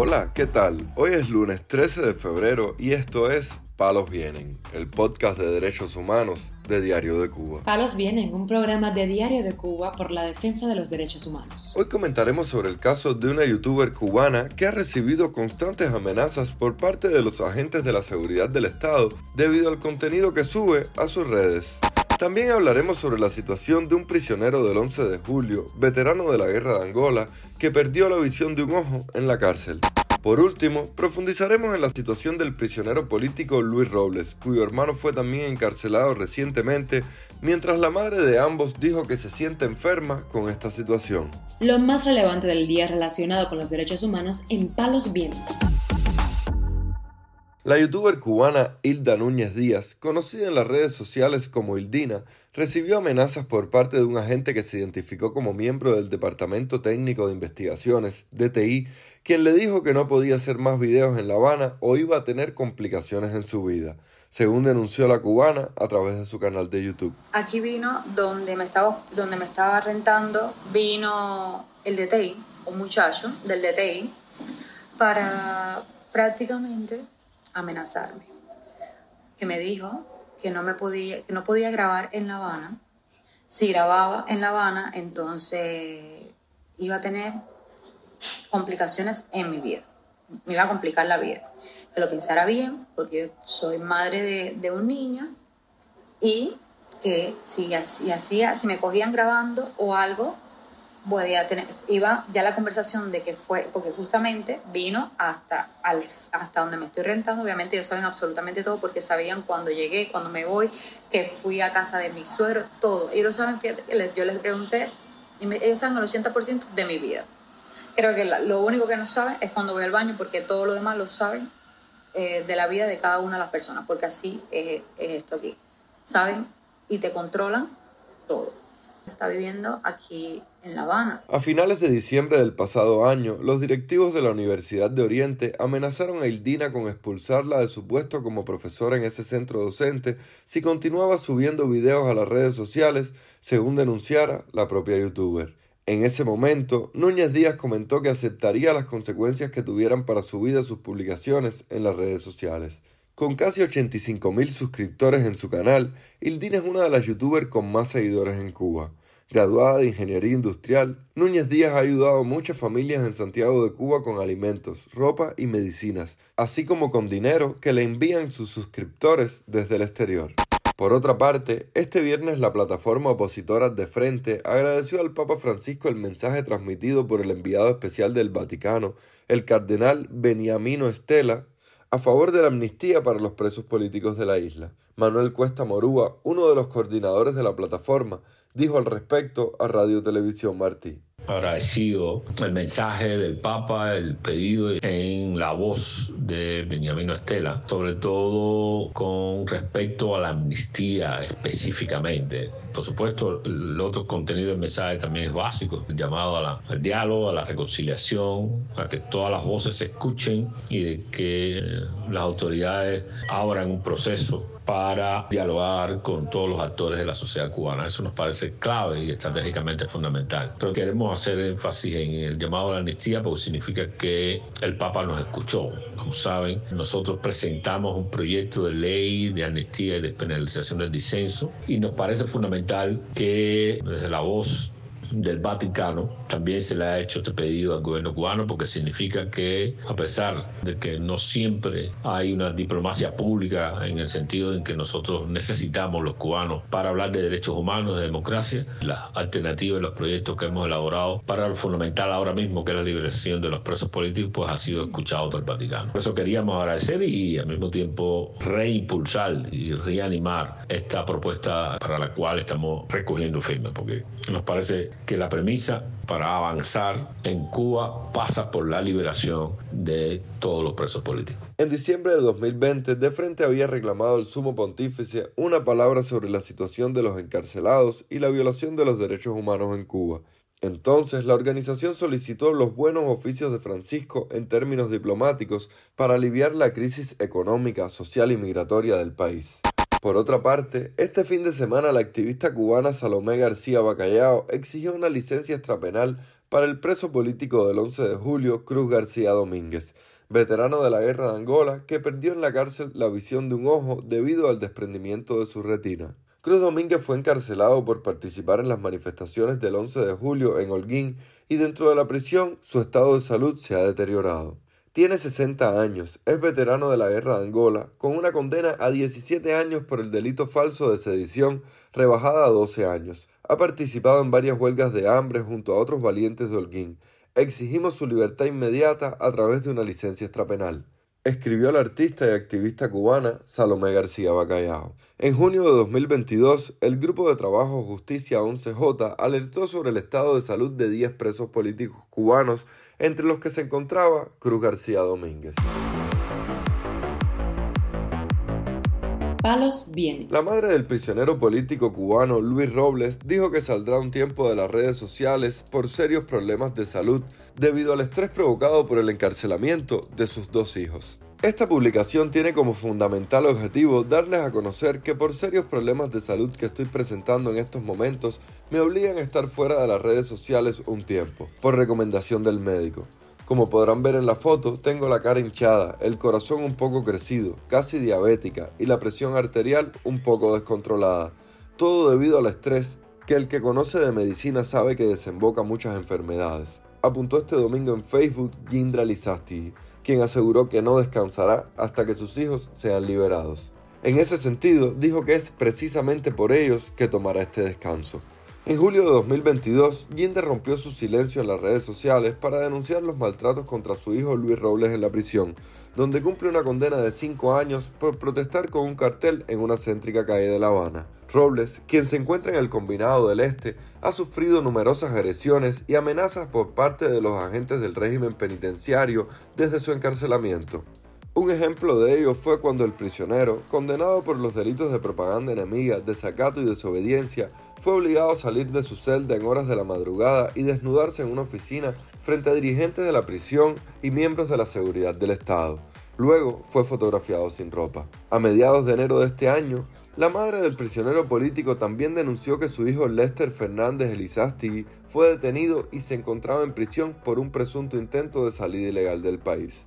Hola, ¿qué tal? Hoy es lunes 13 de febrero y esto es Palos Vienen, el podcast de derechos humanos de Diario de Cuba. Palos Vienen, un programa de Diario de Cuba por la defensa de los derechos humanos. Hoy comentaremos sobre el caso de una youtuber cubana que ha recibido constantes amenazas por parte de los agentes de la seguridad del Estado debido al contenido que sube a sus redes. También hablaremos sobre la situación de un prisionero del 11 de julio, veterano de la guerra de Angola, que perdió la visión de un ojo en la cárcel. Por último, profundizaremos en la situación del prisionero político Luis Robles, cuyo hermano fue también encarcelado recientemente, mientras la madre de ambos dijo que se siente enferma con esta situación. Lo más relevante del día relacionado con los derechos humanos en Palos Vientos. La youtuber cubana Hilda Núñez Díaz, conocida en las redes sociales como Hildina, recibió amenazas por parte de un agente que se identificó como miembro del Departamento Técnico de Investigaciones, DTI, quien le dijo que no podía hacer más videos en La Habana o iba a tener complicaciones en su vida, según denunció la cubana a través de su canal de YouTube. Aquí vino donde me estaba, donde me estaba rentando, vino el DTI, un muchacho del DTI, para prácticamente amenazarme. Que me dijo que no, me podía, que no podía grabar en La Habana. Si grababa en La Habana, entonces iba a tener complicaciones en mi vida. Me iba a complicar la vida. Que lo pensara bien, porque soy madre de, de un niño y que si hacía, si me cogían grabando o algo, tener, iba ya la conversación de que fue, porque justamente vino hasta, al, hasta donde me estoy rentando, obviamente ellos saben absolutamente todo porque sabían cuando llegué, cuando me voy, que fui a casa de mi suegro, todo. Ellos saben, yo les pregunté, y ellos saben el 80% de mi vida. Creo que lo único que no saben es cuando voy al baño porque todo lo demás lo saben eh, de la vida de cada una de las personas, porque así es esto aquí. Saben y te controlan todo está viviendo aquí en La Habana. A finales de diciembre del pasado año, los directivos de la Universidad de Oriente amenazaron a Ildina con expulsarla de su puesto como profesora en ese centro docente si continuaba subiendo videos a las redes sociales, según denunciara la propia youtuber. En ese momento, Núñez Díaz comentó que aceptaría las consecuencias que tuvieran para su vida sus publicaciones en las redes sociales. Con casi 85.000 suscriptores en su canal, Ildina es una de las youtubers con más seguidores en Cuba. Graduada de Ingeniería Industrial, Núñez Díaz ha ayudado a muchas familias en Santiago de Cuba con alimentos, ropa y medicinas, así como con dinero que le envían sus suscriptores desde el exterior. Por otra parte, este viernes la plataforma opositora De Frente agradeció al Papa Francisco el mensaje transmitido por el enviado especial del Vaticano, el cardenal Beniamino Estela, a favor de la amnistía para los presos políticos de la isla. Manuel Cuesta Morúa, uno de los coordinadores de la plataforma, dijo al respecto a Radio Televisión Martí agradecido el mensaje del Papa, el pedido en la voz de Benjamino Estela, sobre todo con respecto a la amnistía específicamente. Por supuesto, el otro contenido del mensaje también es básico, llamado al diálogo, a la reconciliación, a que todas las voces se escuchen y de que las autoridades abran un proceso para dialogar con todos los actores de la sociedad cubana. Eso nos parece clave y estratégicamente fundamental. Pero queremos hacer énfasis en el llamado a la amnistía porque significa que el Papa nos escuchó. Como saben, nosotros presentamos un proyecto de ley de amnistía y despenalización del disenso y nos parece fundamental que desde la voz del Vaticano. También se le ha hecho este pedido al gobierno cubano porque significa que a pesar de que no siempre hay una diplomacia pública en el sentido en que nosotros necesitamos los cubanos para hablar de derechos humanos, de democracia, las alternativas y los proyectos que hemos elaborado para lo fundamental ahora mismo que es la liberación de los presos políticos pues ha sido escuchado por el Vaticano. Por eso queríamos agradecer y al mismo tiempo reimpulsar y reanimar esta propuesta para la cual estamos recogiendo firmas porque nos parece que la premisa para avanzar en Cuba pasa por la liberación de todos los presos políticos. En diciembre de 2020, De Frente había reclamado al sumo pontífice una palabra sobre la situación de los encarcelados y la violación de los derechos humanos en Cuba. Entonces, la organización solicitó los buenos oficios de Francisco en términos diplomáticos para aliviar la crisis económica, social y migratoria del país. Por otra parte, este fin de semana la activista cubana Salomé García Bacallao exigió una licencia extrapenal para el preso político del 11 de julio, Cruz García Domínguez, veterano de la guerra de Angola que perdió en la cárcel la visión de un ojo debido al desprendimiento de su retina. Cruz Domínguez fue encarcelado por participar en las manifestaciones del 11 de julio en Holguín y dentro de la prisión su estado de salud se ha deteriorado. Tiene 60 años, es veterano de la guerra de Angola, con una condena a 17 años por el delito falso de sedición, rebajada a 12 años. Ha participado en varias huelgas de hambre junto a otros valientes de Holguín exigimos su libertad inmediata a través de una licencia extrapenal. Escribió la artista y activista cubana Salomé García Bacallao. En junio de 2022, el Grupo de Trabajo Justicia 11J alertó sobre el estado de salud de 10 presos políticos cubanos, entre los que se encontraba Cruz García Domínguez. La madre del prisionero político cubano Luis Robles dijo que saldrá un tiempo de las redes sociales por serios problemas de salud debido al estrés provocado por el encarcelamiento de sus dos hijos. Esta publicación tiene como fundamental objetivo darles a conocer que por serios problemas de salud que estoy presentando en estos momentos me obligan a estar fuera de las redes sociales un tiempo, por recomendación del médico. Como podrán ver en la foto, tengo la cara hinchada, el corazón un poco crecido, casi diabética y la presión arterial un poco descontrolada. Todo debido al estrés que el que conoce de medicina sabe que desemboca muchas enfermedades. Apuntó este domingo en Facebook Gindra Lizasti, quien aseguró que no descansará hasta que sus hijos sean liberados. En ese sentido, dijo que es precisamente por ellos que tomará este descanso. En julio de 2022, Ginde rompió su silencio en las redes sociales para denunciar los maltratos contra su hijo Luis Robles en la prisión, donde cumple una condena de 5 años por protestar con un cartel en una céntrica calle de La Habana. Robles, quien se encuentra en el Combinado del Este, ha sufrido numerosas agresiones y amenazas por parte de los agentes del régimen penitenciario desde su encarcelamiento. Un ejemplo de ello fue cuando el prisionero, condenado por los delitos de propaganda enemiga, desacato y desobediencia, fue obligado a salir de su celda en horas de la madrugada y desnudarse en una oficina frente a dirigentes de la prisión y miembros de la seguridad del Estado. Luego fue fotografiado sin ropa. A mediados de enero de este año, la madre del prisionero político también denunció que su hijo Lester Fernández Elizástigui fue detenido y se encontraba en prisión por un presunto intento de salida ilegal del país.